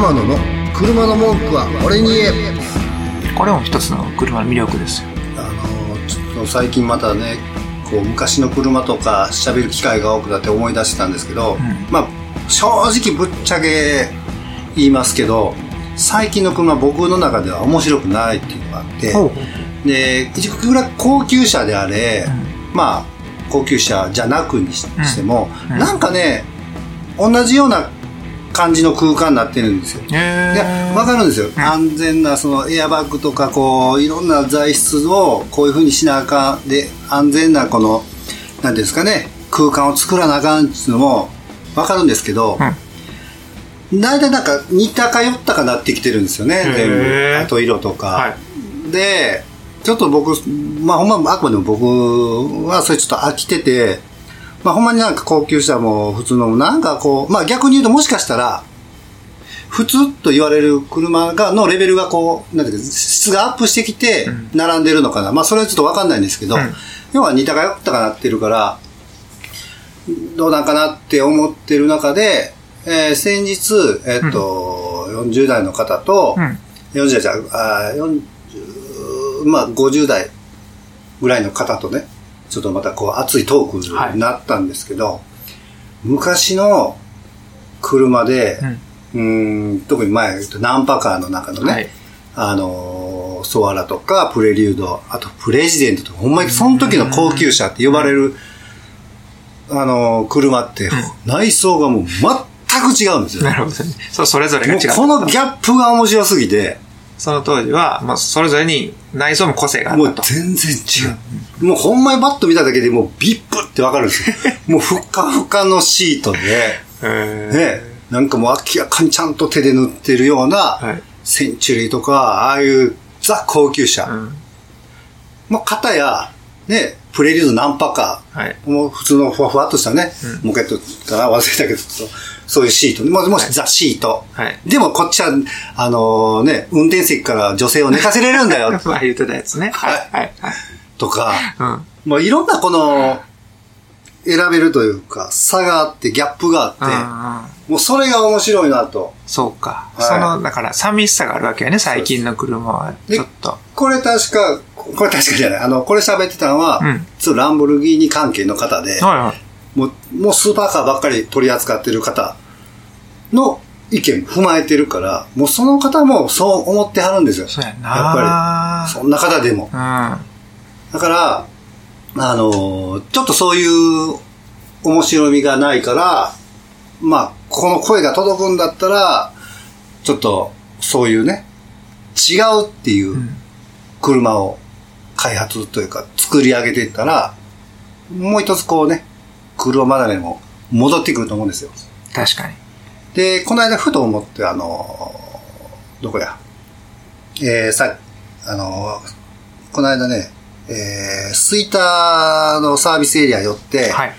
天野の車の文句は俺に言え。これも一つの車の魅力ですよ。あのちょっと最近またねこう昔の車とか喋る機会が多くなって思い出してたんですけど、ん。まあ正直ぶっちゃけ言いますけど最近の車僕の中では面白くないっていうのがあってほう。でいくら高級車であれ、まあ高級車じゃなくにししても、うん。なんかね同じような感じの空間になってるんですよ。へいや、わかるんですよ。安全な、その、エアバッグとか、こう、いろんな材質を、こういうふうにしなあかん。で、安全な、この、なんですかね、空間を作らなあかんっていうのも、わかるんですけど、大体なんか、似たか寄ったかなってきてるんですよね、全部。あと色とか。はいで、ちょっと僕、まあほんま、あくまでも僕はそれちょっと飽きてて、まあほんまになんか高級車も普通のもなんかこう、まあ逆に言うともしかしたら、普通と言われる車が、のレベルがこう、なんていうか、質がアップしてきて、並んでるのかな。まあそれはちょっとわかんないんですけど、うん。要は似たか寄ったかなってるから、どうなんかなって思ってる中で、えー先日、えっと、40代の方と、うん。40代じゃうあー40まあ50代ぐらいの方とね、ちょっとまたこう熱いトークになったんですけど、昔の車で、うーん、特に前ナンパカーの中のね、はい。あのーソアラとかプレリュード、あとプレジデントとか、ほんまにその時の高級車って呼ばれる、あのー車って、内装がもう全く違うんですよ。なるほどね。そうそれぞれが違うこのギャップが面白すぎて、その当時は、まあ、それぞれに内装も個性があもうったと全然違う。もうほんまにバッと見ただけでもうビップってわかるんですよ。もうふっかふかのシートで、ね、なんかもう明らかにちゃんと手で塗ってるような、はいセンチュリーとか、ああいうザ高級車。うんもう片や、ね、プレリュードナンパカー。はいもう普通のふわふわっとしたね、もう一回言ったかな忘れたけど、そういうシート。ももしザシート。はいでもこっちは、あのね、運転席から女性を寝かせれるんだよ。まあ言ってたやつね。はい。はい。はい。とか、うん。まあいろんなこの、選べるというか、差があって、ギャップがあって、もうそれが面白いなと。そうか。はいその、だから、寂しさがあるわけよね、最近の車は。でちょっと。これ確か、これ確かじゃない。あの、これ喋ってたのは、うんちょっとランボルギーニ関係の方で、はいはい。もう、もうスーパーカーばっかり取り扱ってる方の意見も踏まえてるから、もうその方もそう思ってはるんですよ。そうやなやっぱり。そんな方でも。うん。はだから、あのーちょっとそういう面白みがないから、まあ、この声が届くんだったら、ちょっと、そういうね、違うっていう車を開発というか、作り上げていったら、もう一つこうね、車離れも戻ってくると思うんですよ。確かに。で、この間ふと思って、あのーどこや、えー、さ、あのーこの間ね、えー、スイターのサービスエリア寄って、はい。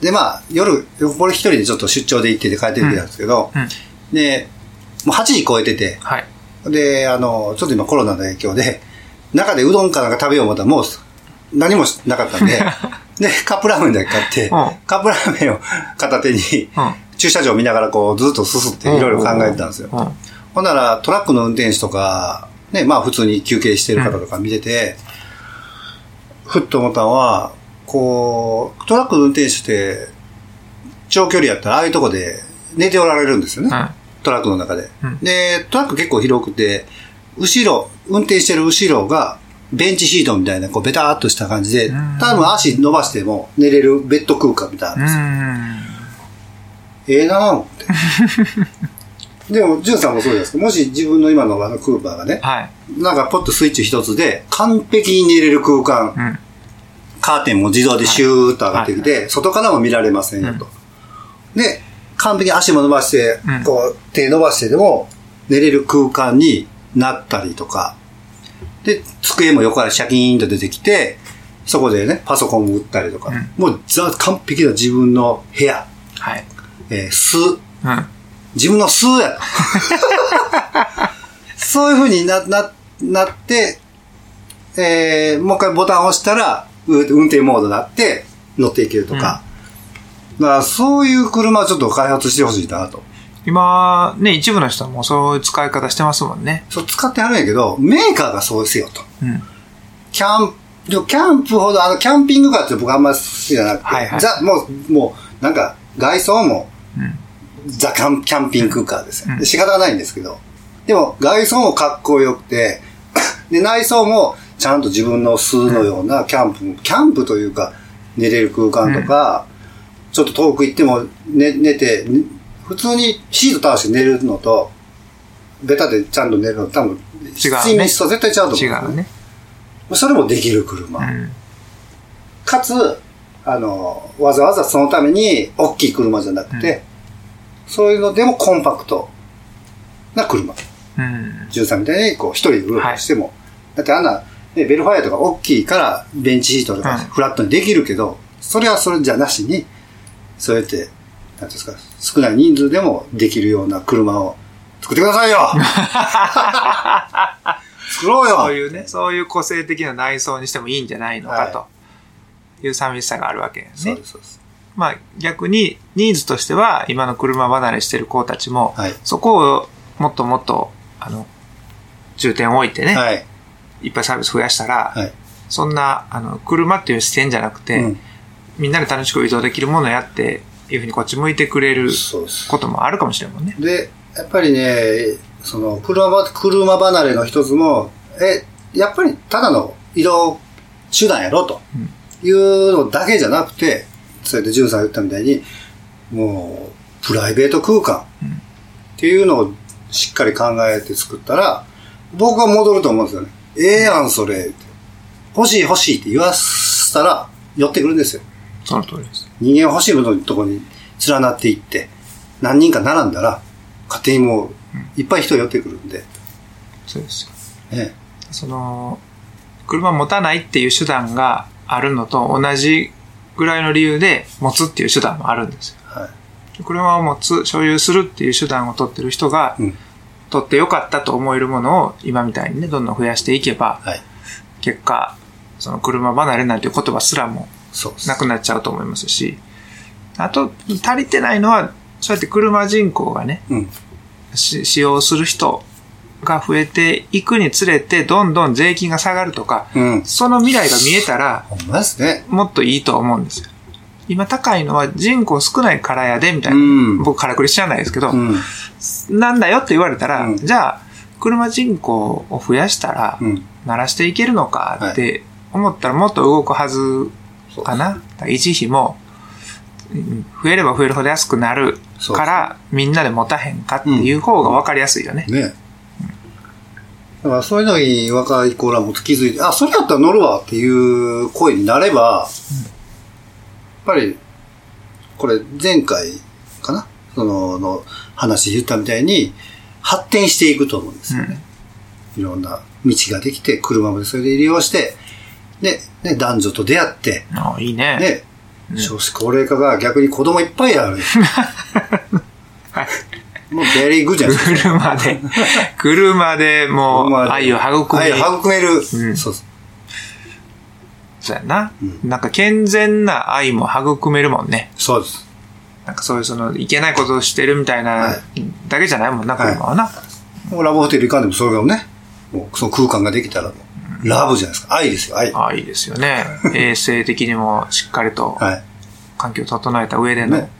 で、まあ、夜、これ一人でちょっと出張で行ってて帰ってきてたんですけど、うん。で、もう8時超えてて、はい。で、あの、ちょっと今コロナの影響で、中でうどんかなんか食べよう思ったらもう何もなかったんで、で、カップラーメンだけ買って、うんカップラーメンを片手に、うん。駐車場見ながらこうずっとすすっていろいろ考えてたんですよ。うん。ほんならトラックの運転手とか、ね、まあ普通に休憩してる方とか見てて、ふっと思ったのは、こう、トラックの運転手って、長距離やったらああいうとこで寝ておられるんですよね。うんトラックの中で、うんで、トラック結構広くて、後ろ、運転してる後ろが、ベンチシートみたいな、こう、ベターっとした感じでうん、多分足伸ばしても寝れるベッド空間みたいなうんですよ。ん。ええなぁ思って。でも、ジュンさんもそうですけど、もし自分の今のあのクーパーがね、はい。なんかポッとスイッチ一つで、完璧に寝れる空間、うん。カーテンも自動でシューッと上がってきて、外からも見られませんよと。で、完璧に足も伸ばして、うんこう、手伸ばしてでも、寝れる空間になったりとか、で、机も横からシャキーンと出てきて、そこでね、パソコンも打ったりとか、うんもうザ完璧な自分の部屋、はい。えー、巣、うん。自分の巣や。そういう風にな、な、なって、えー、もう一回ボタンを押したら、う運転モードになって乗っていけるとか。だからそういう車をちょっと開発してほしいなと。今、ね、一部の人はもうそういう使い方してますもんね。そう使ってはるんやけど、メーカーがそうですよと。うん。キャンプ、キャンプほど、あの、キャンピングカーって僕あんま好きじゃなくて、はいはいザ、もう、もう、なんか、外装も、うん。ザキャンキャンピングカーですよ、うんで仕方がないんですけど。でも、外装もかっこよくて、で、内装もちゃんと自分の巣のようなキャンプ、キャンプというか、寝れる空間とか、ちょっと遠く行っても寝寝て、に普通にシート倒して寝るのと、ベタでちゃんと寝るの多分、違うね質と絶対違うと思う。違うね。それもできる車。うん。かつ、あの、わざわざそのために大きい車じゃなくて、そういうのでもコンパクトな車。うん。13みたいにこう一人でうろうろしても。だってあんな、ね、ベルファイアとか大きいからベンチシートとかうんフラットにできるけど、それはそれじゃなしに、そうやって、なんですか、少ない人数でもできるような車を作ってくださいよ 作ろうよそういうね、そういう個性的な内装にしてもいいんじゃないのかという寂しさがあるわけですねそうで。す。まあ逆にニーズとしては今の車離れしてる子たちも、はい。そこをもっともっと、あの、重点を置いてね、はい。いっぱいサービス増やしたら、はい。そんな、あの、車っていう視点じゃなくて、うんみんなで楽しく移動できるものをやって、いうふうにこっち向いてくれる。こともあるかもしれんもんね。で、やっぱりね、その車、車離れの一つも、え、やっぱりただの移動手段やろというのだけじゃなくて、それでジュンさんが言ったみたいに、もう、プライベート空間っていうのをしっかり考えて作ったら、僕は戻ると思うんですよね。ええやん、それ。って欲しい欲しいって言わせたら、寄ってくるんですよ。その通りです。人間欲しいもののところに連なっていって、何人か並んだら、勝手にもう、いっぱい人寄ってくるんで、そうですよ。ね。その、車持たないっていう手段があるのと同じぐらいの理由で持つっていう手段もあるんですよ。はい。車を持つ、所有するっていう手段を取ってる人が、うん。取ってよかったと思えるものを今みたいにね、どんどん増やしていけば、はい。結果、その車離れなんていう言葉すらも。なくなっちゃうと思いますし、あと、足りてないのは、そうやって車人口がね、うん。し使用する人が増えていくにつれて、どんどん税金が下がるとか、うん。その未来が見えたら、ね。もっといいと思うんですよ。今高いのは人口少ないからやで、みたいうな。ん。僕、からくり知らないですけど、うん。なんだよって言われたら、うんじゃあ、車人口を増やしたら、うん。鳴らしていけるのかって思ったらもっと動くはずかな？維持費も、うん増えれば増えるほど安くなるから、みんなで持たへんかっていう方が分かりやすいよね。ね。だからそういうのに若い子らも気づいて、あ、それやったら乗るわっていう声になれば、やっぱり、これ前回かな？その、の話言ったみたいに、発展していくと思うんですよね。いろんな道ができて、車もそれで利用して、で、ね、男女と出会って、ああいいね。ね、うん少子高齢化が逆に子供いっぱいある。はいもうベリーグッじゃないですか。車で、車でもう愛を育愛み、を育める。んそうそうそうやな、うんなんか健全な愛も育めるもんね。そうです。なんかそういうその、いけないことをしてるみたいなはだけじゃないもんな、はい車はな。もうラブホテル行かんでもそれをね、もうその空間ができたらラブじゃないですか。愛ですよ、愛。はああ、いいですよね。衛生的にもしっかりとい。環境を整えた上での、ね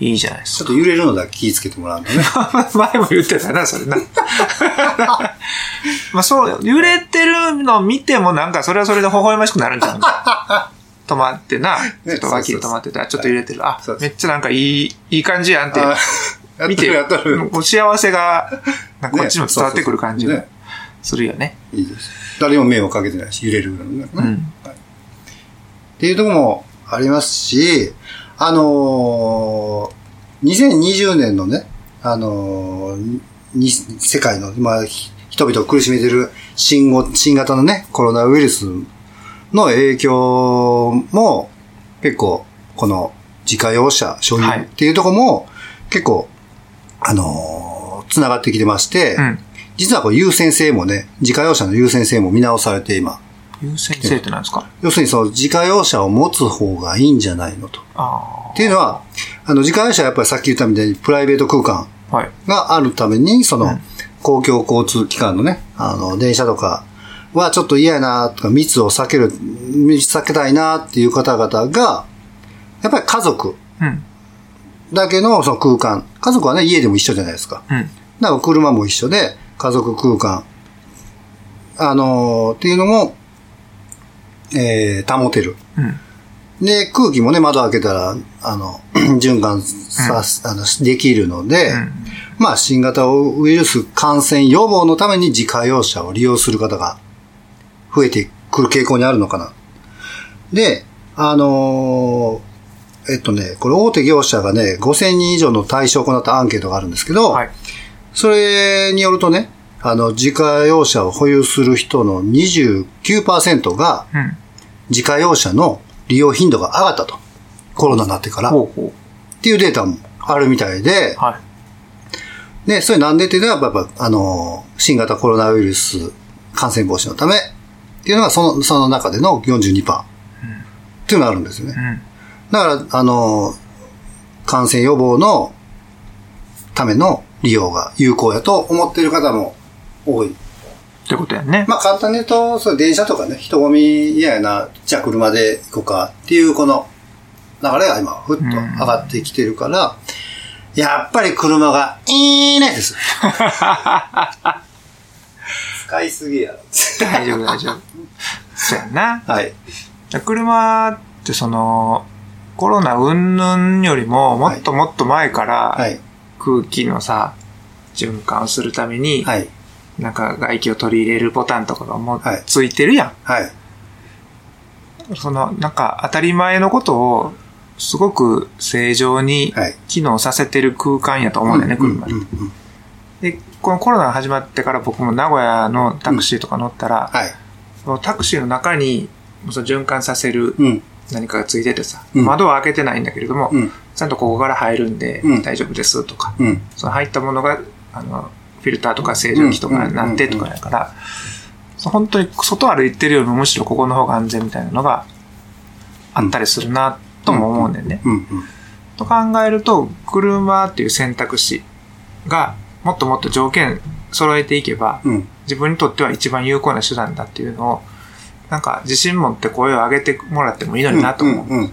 いいじゃないですか。ちょっと揺れるのだけ気ぃつけてもらうのね。前も言ってたな、それな。まあそう、揺れてるのを見てもなんかそれはそれで微笑ましくなるんじゃん。止まってな、ちょっと脇に止まってたらちょっと揺れてる。あめっちゃなんかいい、いい感じやんって見て、てる、やってる。こう幸せが、なんかこっちにも伝わってくる感じがねするよね。いいです。誰も迷惑かけてないし、揺れるのね。うん。っていうところもありますし、あのー、2020年のね、あのーに世界の、まあ、ひ人々を苦しめてる新ご新型のね、コロナウイルスの影響も結構、この自家用車所有はいっていうところも結構、あのー、つながってきてまして、うん。実はこれ優先性もね、自家用車の優先性も見直されて今、優先性って何ですか？要するにその自家用車を持つ方がいいんじゃないのと。あっていうのは、あの自家用車はやっぱりさっき言ったみたいにプライベート空間はい。があるために、その、うん公共交通機関のね、あの、電車とかはちょっと嫌やなとか、密を避ける、避けたいなっていう方々が、やっぱり家族うん。だけのその空間。家族はね、家でも一緒じゃないですか。うん。だから車も一緒で、家族空間、あのーっていうのも、えー、保てる。うん。で、空気もね、窓開けたら、あの、循環さ、あの、できるので、うん。まあ、新型ウイルス感染予防のために自家用車を利用する方が増えてくる傾向にあるのかな。で、あのーえっとね、これ大手業者がね、5000人以上の対象を行ったアンケートがあるんですけど、はい。それによるとね、あの、自家用車を保有する人の29%がうん。自家用車の利用頻度が上がったと。コロナになってから。っていうデータもあるみたいでう。、はい。で、それなんでっていうのは、やっぱ、あの、新型コロナウイルス感染防止のためっていうのが、その、その中での42%。っていうのがあるんですよね。うん。だから、あの、感染予防のための利用が有効やと思っている方も多い。ってことやね。まあ、簡単に言うと、そう電車とかね、人混み嫌やな、じゃあ車で行こうかっていう、この流れが今、ふっと上がってきてるから、やっぱり車がいいねです。使いすぎやろ。大丈夫、大丈夫。そうやんな。はい。車ってその、コロナ云々よりも、もっともっと前から、はい。空気のさ、循環をするために、はい。なんか外気を取り入れるボタンとかがもうはいついてるやはい。ん。その、なんか当たり前のことを、すごく正常にはい機能させてる空間やと思うんだよね、車っで、このコロナが始まってから僕も名古屋のタクシーとか乗ったら、はい。そのタクシーの中にその循環させるうん。何かがついててさ、うん窓は開けてないんだけれども、うん。ちゃんとここから入るんでうん大丈夫ですとか、うん。その入ったものが、あの、フィルターとか清浄機とかになってとかだから、本当に外歩いてるよりもむしろここの方が安全みたいなのがあったりするなとも思うんだよね。と考えると、車っていう選択肢がもっともっと条件揃えていけば、うん。自分にとっては一番有効な手段だっていうのを、なんか自信持って声を上げてもらってもいいのになと思う。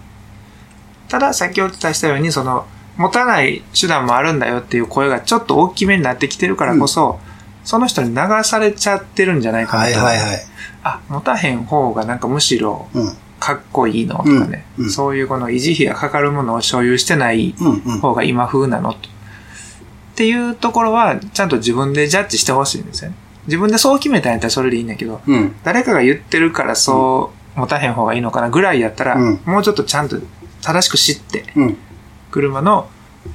ただ、先ほどお伝えしたように、その、持たない手段もあるんだよっていう声がちょっと大きめになってきてるからこそ、その人に流されちゃってるんじゃないかなと。はいはいはい。あ、持たへん方がなんかむしろうん。かっこいいのとかね、うんうんそういうこの維持費がかかるものを所有してないうん。うん。方が今風なのと。っていうところは、ちゃんと自分でジャッジしてほしいんですよね。自分でそう決めたんやったらそれでいいんだけど、うん。誰かが言ってるからそう持たへん方がいいのかなぐらいやったら、うんもうちょっとちゃんと正しく知って、うん。車の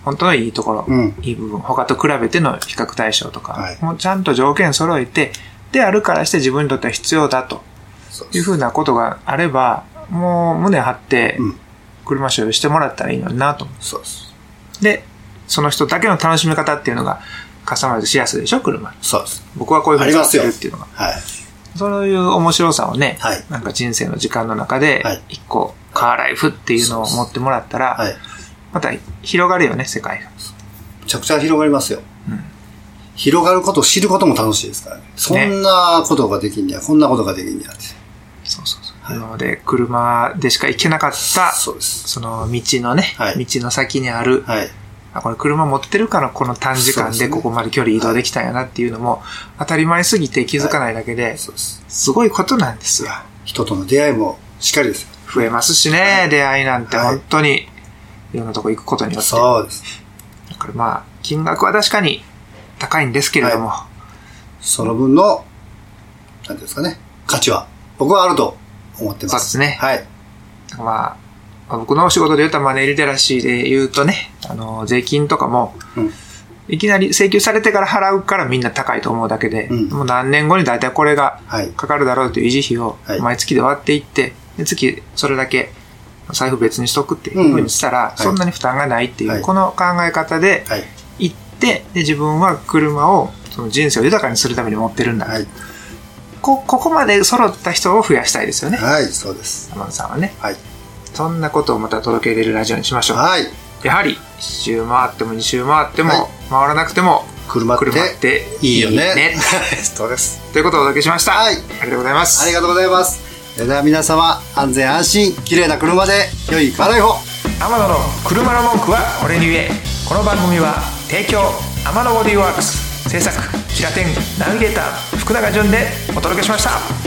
本当のいいところ、うん。いい部分、他と比べての比較対象とか、はいもうちゃんと条件揃えて、であるからして自分にとっては必要だというふうなことがあれば、もう胸張ってうん車所有してもらったらいいのになと思そうです。う。で、その人だけの楽しみ方っていうのがカスタマイズしやすいでしょ、車。そうです。僕はこういうふうに使ってるっていうのが。はい。そういう面白さをね、はいなんか人生の時間の中ではい、一個、カーライフっていうのを持ってもらったら、はい。また広がるよね、世界が。めちゃくちゃ広がりますよ。うん広がることを知ることも楽しいですからね。そんなことができんねや、こんなことができんねやって。そうそうそう。はいなので、車でしか行けなかった、そうです。その道のね、はい道の先にある、はい。あ、これ車持ってるからこの短時間でここまで距離移動できたんやなっていうのも、当たり前すぎて気づかないだけで、す。すごいことなんですよ。人との出会いもしっかりですよ。増えますしね、出会いなんてはい本当に、いろんなとこ行くことによって。そうです。だからまあ、金額は確かに高いんですけれども、その分の、なんですかね、価値は、僕はあると思ってます。そうですねはい。まあ、僕のお仕事で言うとマネーリテラシーで言うとね、あの、税金とかも、うんいきなり請求されてから払うからみんな高いと思うだけで、うんもう何年後に大体これがはい。かかるだろうという維持費をはい毎月で割っていって、で月それだけ財布別にしとくっていうふうにしたら、いそんなに負担がないっていう、はいこの考え方ではい。行って、で自分は車をその人生を豊かにするために持ってるんだ。はい。こここまで揃った人を増やしたいですよね。はい、そうです。天野さんはね。はい。そんなことをまた届け入れるラジオにしましょう。はい。やはり1周回っても2周回っても、はい回らなくても車って車っていいよね。ねそうです。ということをお届けしました、はいありがとうございますありがとうございます。それでは皆様、安全安心、綺麗な車で良いカライホ天野の車の文句はこれに言えこの番組は提供天野ボディーワークス。制作キラテンナビゲーター福永潤でお届けしました。